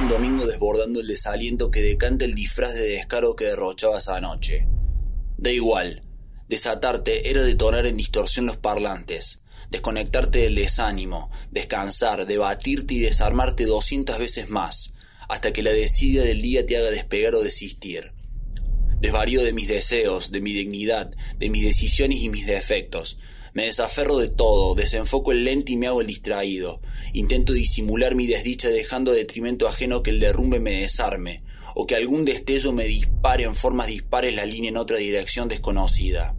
un domingo desbordando el desaliento que decanta el disfraz de descaro que derrochabas anoche. Da igual, desatarte era detonar en distorsión los parlantes, desconectarte del desánimo, descansar, debatirte y desarmarte doscientas veces más, hasta que la desidia del día te haga despegar o desistir. Desvarío de mis deseos, de mi dignidad, de mis decisiones y mis defectos. Me desaferro de todo, desenfoco el lente y me hago el distraído. Intento disimular mi desdicha dejando a detrimento ajeno que el derrumbe me desarme, o que algún destello me dispare en formas dispares la línea en otra dirección desconocida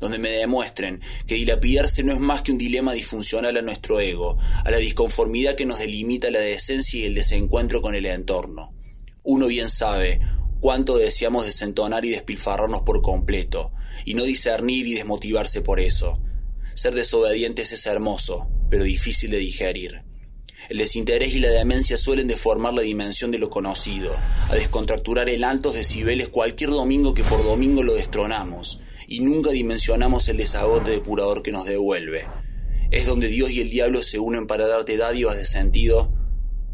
donde me demuestren que dilapidarse no es más que un dilema disfuncional a nuestro ego, a la disconformidad que nos delimita la decencia y el desencuentro con el entorno. Uno bien sabe cuánto deseamos desentonar y despilfarrarnos por completo, y no discernir y desmotivarse por eso. Ser desobedientes es hermoso, pero difícil de digerir. El desinterés y la demencia suelen deformar la dimensión de lo conocido, a descontracturar en altos decibeles cualquier domingo que por domingo lo destronamos, y nunca dimensionamos el desagote depurador que nos devuelve. Es donde Dios y el diablo se unen para darte dádivas de sentido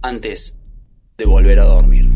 antes de volver a dormir.